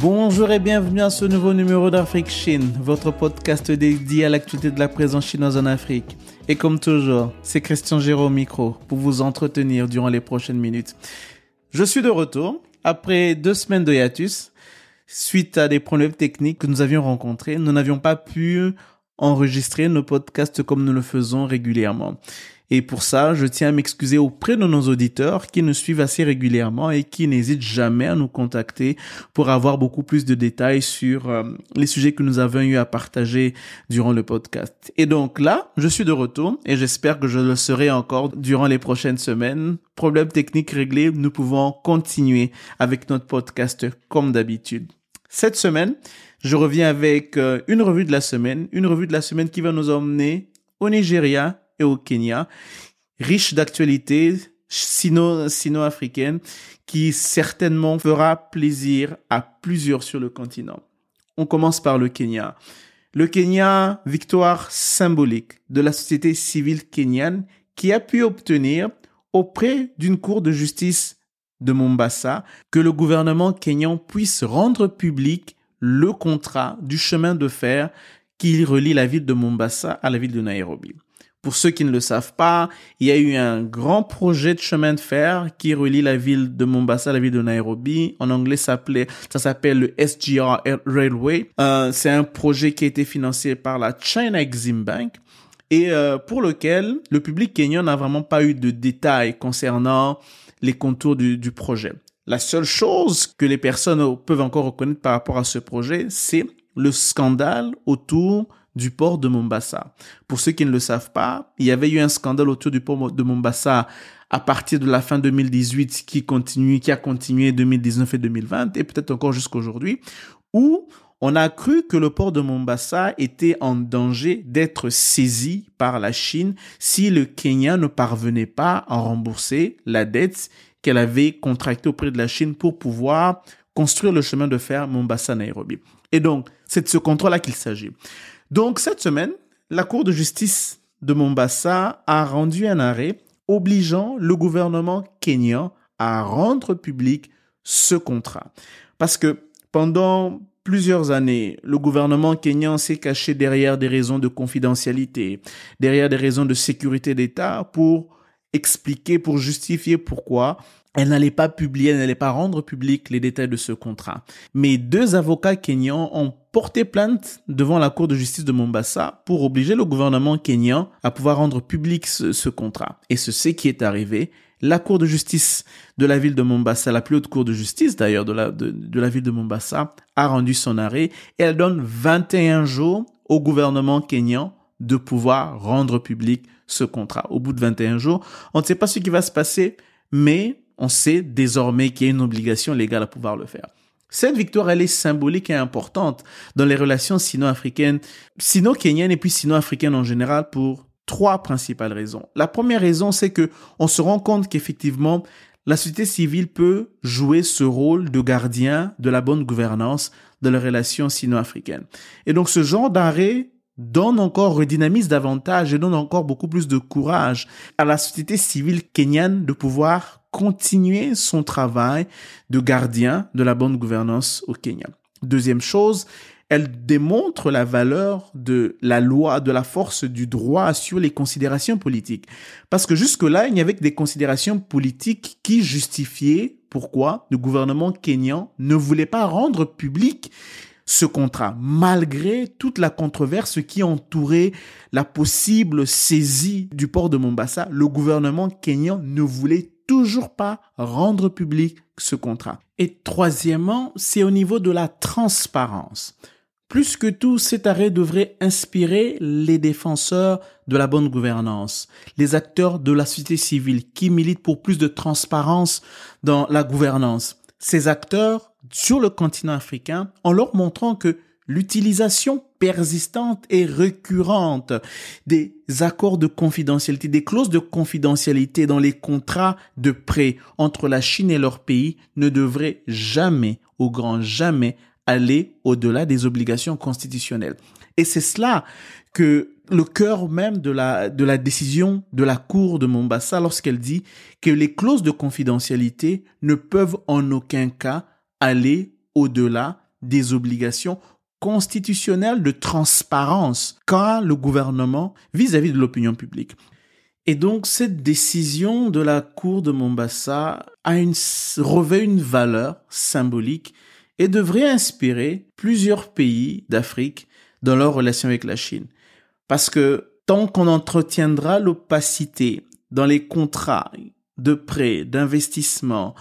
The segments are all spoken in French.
Bonjour et bienvenue à ce nouveau numéro d'Afrique Chine, votre podcast dédié à l'actualité de la présence chinoise en Afrique. Et comme toujours, c'est Christian Géraud au micro pour vous entretenir durant les prochaines minutes. Je suis de retour après deux semaines de hiatus. Suite à des problèmes techniques que nous avions rencontrés, nous n'avions pas pu enregistrer nos podcasts comme nous le faisons régulièrement. Et pour ça, je tiens à m'excuser auprès de nos auditeurs qui nous suivent assez régulièrement et qui n'hésitent jamais à nous contacter pour avoir beaucoup plus de détails sur euh, les sujets que nous avons eu à partager durant le podcast. Et donc là, je suis de retour et j'espère que je le serai encore durant les prochaines semaines. Problème technique réglé, nous pouvons continuer avec notre podcast comme d'habitude. Cette semaine, je reviens avec euh, une revue de la semaine, une revue de la semaine qui va nous emmener au Nigeria et au Kenya, riche d'actualités sino-africaines qui certainement fera plaisir à plusieurs sur le continent. On commence par le Kenya. Le Kenya, victoire symbolique de la société civile kenyane qui a pu obtenir auprès d'une cour de justice de Mombasa que le gouvernement kenyan puisse rendre public le contrat du chemin de fer qui relie la ville de Mombasa à la ville de Nairobi. Pour ceux qui ne le savent pas, il y a eu un grand projet de chemin de fer qui relie la ville de Mombasa à la ville de Nairobi. En anglais, ça s'appelle le SGR Railway. Euh, c'est un projet qui a été financé par la China Exim Bank et euh, pour lequel le public kenyan n'a vraiment pas eu de détails concernant les contours du, du projet. La seule chose que les personnes peuvent encore reconnaître par rapport à ce projet, c'est le scandale autour du port de Mombasa. Pour ceux qui ne le savent pas, il y avait eu un scandale autour du port de Mombasa à partir de la fin 2018 qui continue, qui a continué 2019 et 2020 et peut-être encore jusqu'aujourd'hui, où on a cru que le port de Mombasa était en danger d'être saisi par la Chine si le Kenya ne parvenait pas à rembourser la dette qu'elle avait contractée auprès de la Chine pour pouvoir construire le chemin de fer Mombasa-Nairobi. Et donc, c'est de ce contrôle-là qu'il s'agit. Donc cette semaine, la Cour de justice de Mombasa a rendu un arrêt obligeant le gouvernement kenyan à rendre public ce contrat. Parce que pendant plusieurs années, le gouvernement kenyan s'est caché derrière des raisons de confidentialité, derrière des raisons de sécurité d'État pour expliquer, pour justifier pourquoi elle n'allait pas publier, elle n'allait pas rendre public les détails de ce contrat. Mais deux avocats kenyans ont porté plainte devant la Cour de justice de Mombasa pour obliger le gouvernement kenyan à pouvoir rendre public ce, contrat. Et ce c'est qui est arrivé. La Cour de justice de la ville de Mombasa, la plus haute Cour de justice d'ailleurs de la, de la ville de Mombasa, a rendu son arrêt et elle donne 21 jours au gouvernement kenyan de pouvoir rendre public ce contrat. Au bout de 21 jours, on ne sait pas ce qui va se passer, mais on sait désormais qu'il y a une obligation légale à pouvoir le faire. Cette victoire, elle est symbolique et importante dans les relations sino-africaines, sino-kenyaines et puis sino-africaines en général pour trois principales raisons. La première raison, c'est que on se rend compte qu'effectivement, la société civile peut jouer ce rôle de gardien de la bonne gouvernance de les relations sino-africaines. Et donc, ce genre d'arrêt donne encore, redynamise davantage et donne encore beaucoup plus de courage à la société civile kenyane de pouvoir continuer son travail de gardien de la bonne gouvernance au Kenya. Deuxième chose, elle démontre la valeur de la loi, de la force du droit sur les considérations politiques. Parce que jusque-là, il n'y avait que des considérations politiques qui justifiaient pourquoi le gouvernement kenyan ne voulait pas rendre public ce contrat, malgré toute la controverse qui entourait la possible saisie du port de Mombasa, le gouvernement kenyan ne voulait toujours pas rendre public ce contrat. Et troisièmement, c'est au niveau de la transparence. Plus que tout, cet arrêt devrait inspirer les défenseurs de la bonne gouvernance, les acteurs de la société civile qui militent pour plus de transparence dans la gouvernance. Ces acteurs, sur le continent africain, en leur montrant que l'utilisation persistante et récurrente des accords de confidentialité, des clauses de confidentialité dans les contrats de prêt entre la Chine et leur pays ne devrait jamais, au grand jamais, aller au-delà des obligations constitutionnelles. Et c'est cela que le cœur même de la, décision de la Cour de Mombasa lorsqu'elle dit que les clauses de confidentialité ne peuvent en aucun cas aller au-delà des obligations constitutionnelles de transparence qu'a le gouvernement vis-à-vis de l'opinion publique. Et donc cette décision de la Cour de Mombasa a revêt une valeur symbolique et devrait inspirer plusieurs pays d'Afrique dans leur relation avec la Chine. Parce que tant qu'on entretiendra l'opacité dans les contrats de prêt, d'investissement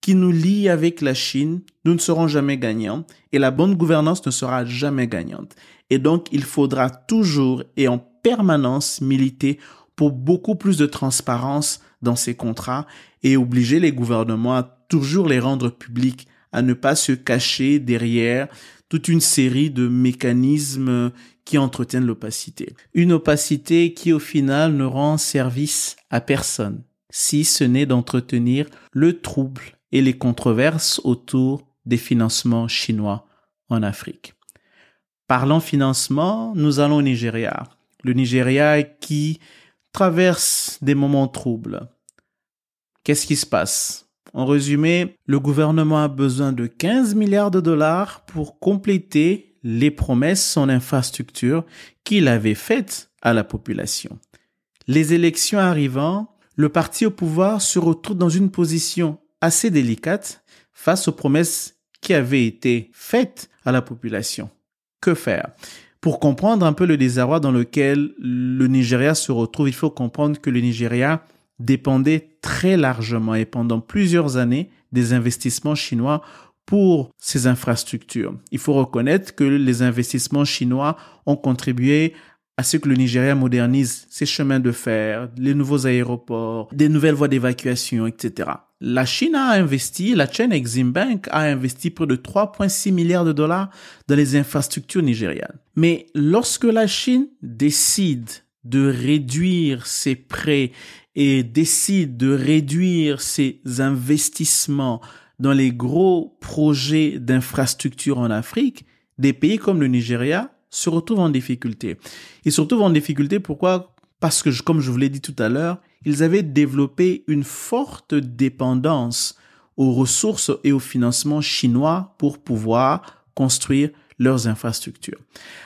qui nous lient avec la Chine, nous ne serons jamais gagnants et la bonne gouvernance ne sera jamais gagnante. Et donc, il faudra toujours et en permanence militer pour beaucoup plus de transparence dans ces contrats et obliger les gouvernements à toujours les rendre publics, à ne pas se cacher derrière toute une série de mécanismes qui entretiennent l'opacité. Une opacité qui au final ne rend service à personne, si ce n'est d'entretenir le trouble et les controverses autour des financements chinois en Afrique. Parlant financement, nous allons au Nigeria. Le Nigeria qui traverse des moments troubles. Qu'est-ce qui se passe? En résumé, le gouvernement a besoin de 15 milliards de dollars pour compléter les promesses en infrastructure qu'il avait faites à la population. Les élections arrivant, le parti au pouvoir se retrouve dans une position assez délicate face aux promesses qui avaient été faites à la population. Que faire? Pour comprendre un peu le désarroi dans lequel le Nigeria se retrouve, il faut comprendre que le Nigeria dépendait très largement et pendant plusieurs années des investissements chinois pour ces infrastructures. Il faut reconnaître que les investissements chinois ont contribué à ce que le Nigeria modernise ses chemins de fer, les nouveaux aéroports, des nouvelles voies d'évacuation, etc. La Chine a investi, la chaîne Exim Bank a investi près de 3,6 milliards de dollars dans les infrastructures nigérianes. Mais lorsque la Chine décide de réduire ses prêts et décide de réduire ses investissements dans les gros projets d'infrastructure en Afrique, des pays comme le Nigeria se retrouvent en difficulté. Ils se retrouvent en difficulté pourquoi? Parce que, comme je vous l'ai dit tout à l'heure, ils avaient développé une forte dépendance aux ressources et au financement chinois pour pouvoir construire leurs infrastructures.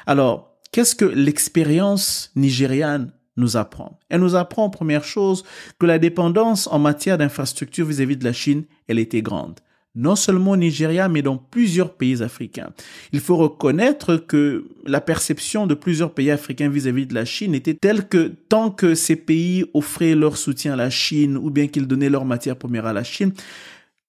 Alors, qu'est-ce que l'expérience nigériane nous apprend Elle nous apprend, première chose, que la dépendance en matière d'infrastructure vis-à-vis de la Chine, elle était grande. Non seulement au Nigeria, mais dans plusieurs pays africains. Il faut reconnaître que la perception de plusieurs pays africains vis-à-vis de la Chine était telle que tant que ces pays offraient leur soutien à la Chine ou bien qu'ils donnaient leur matière première à la Chine,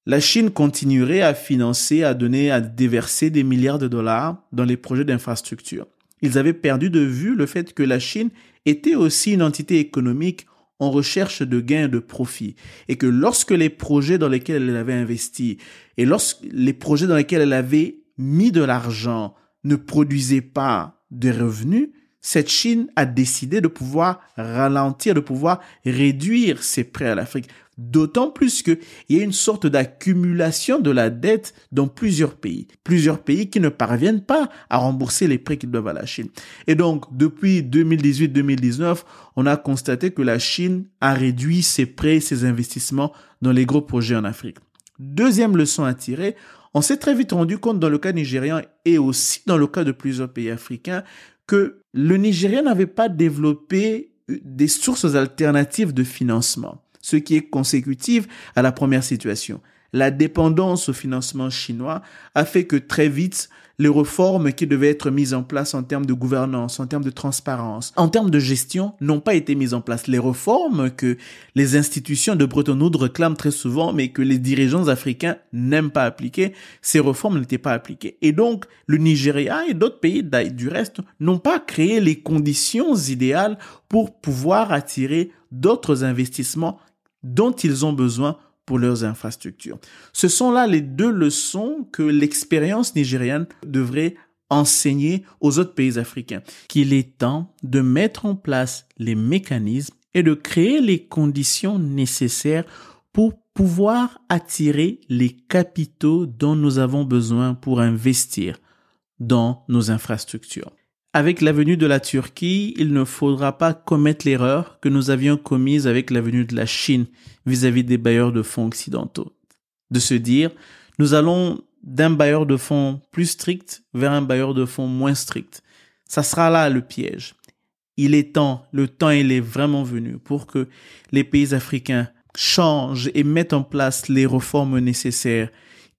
la Chine continuerait à financer, à donner, à déverser des milliards de dollars dans les projets d'infrastructure. Ils avaient perdu de vue le fait que la Chine était aussi une entité économique en recherche de gains de profit et que lorsque les projets dans lesquels elle avait investi et lorsque les projets dans lesquels elle avait mis de l'argent ne produisaient pas de revenus, cette Chine a décidé de pouvoir ralentir, de pouvoir réduire ses prêts à l'Afrique. D'autant plus qu'il y a une sorte d'accumulation de la dette dans plusieurs pays. Plusieurs pays qui ne parviennent pas à rembourser les prêts qu'ils doivent à la Chine. Et donc, depuis 2018-2019, on a constaté que la Chine a réduit ses prêts, ses investissements dans les gros projets en Afrique. Deuxième leçon à tirer, on s'est très vite rendu compte dans le cas nigérian et aussi dans le cas de plusieurs pays africains que le Nigeria n'avait pas développé des sources alternatives de financement ce qui est consécutif à la première situation. La dépendance au financement chinois a fait que très vite, les réformes qui devaient être mises en place en termes de gouvernance, en termes de transparence, en termes de gestion, n'ont pas été mises en place. Les réformes que les institutions de Bretton réclament très souvent, mais que les dirigeants africains n'aiment pas appliquer, ces réformes n'étaient pas appliquées. Et donc, le Nigeria et d'autres pays du reste n'ont pas créé les conditions idéales pour pouvoir attirer d'autres investissements dont ils ont besoin pour leurs infrastructures. Ce sont là les deux leçons que l'expérience nigériane devrait enseigner aux autres pays africains qu'il est temps de mettre en place les mécanismes et de créer les conditions nécessaires pour pouvoir attirer les capitaux dont nous avons besoin pour investir dans nos infrastructures. Avec la venue de la Turquie, il ne faudra pas commettre l'erreur que nous avions commise avec la venue de la Chine vis-à-vis des bailleurs de fonds occidentaux. De se dire, nous allons d'un bailleur de fonds plus strict vers un bailleur de fonds moins strict. Ça sera là le piège. Il est temps, le temps est vraiment venu pour que les pays africains changent et mettent en place les réformes nécessaires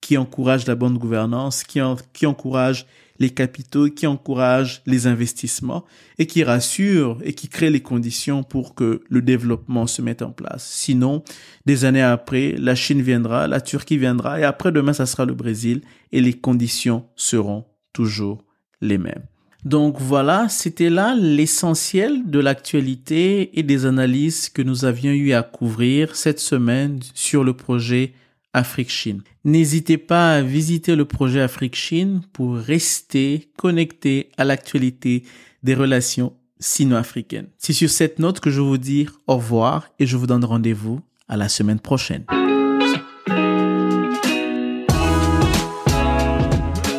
qui encouragent la bonne gouvernance, qui encouragent les capitaux, qui encouragent les investissements et qui rassurent et qui créent les conditions pour que le développement se mette en place. Sinon, des années après, la Chine viendra, la Turquie viendra et après demain, ça sera le Brésil et les conditions seront toujours les mêmes. Donc voilà, c'était là l'essentiel de l'actualité et des analyses que nous avions eu à couvrir cette semaine sur le projet Afrique-Chine. N'hésitez pas à visiter le projet Afrique-Chine pour rester connecté à l'actualité des relations sino-africaines. C'est sur cette note que je vous dis au revoir et je vous donne rendez-vous à la semaine prochaine.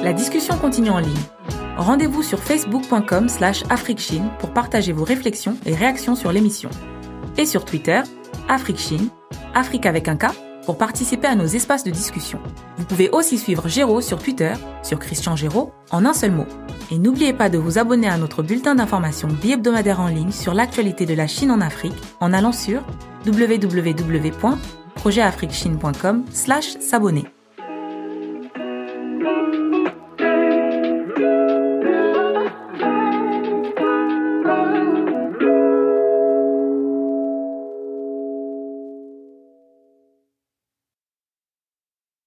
La discussion continue en ligne. Rendez-vous sur facebook.com slash afriquechine pour partager vos réflexions et réactions sur l'émission. Et sur Twitter, Afrique-Chine, Afrique avec un K, pour participer à nos espaces de discussion. Vous pouvez aussi suivre Géraud sur Twitter, sur Christian Géraud, en un seul mot. Et n'oubliez pas de vous abonner à notre bulletin d'information bi-hebdomadaire en ligne sur l'actualité de la Chine en Afrique en allant sur www.projetafriquechine.com slash s'abonner.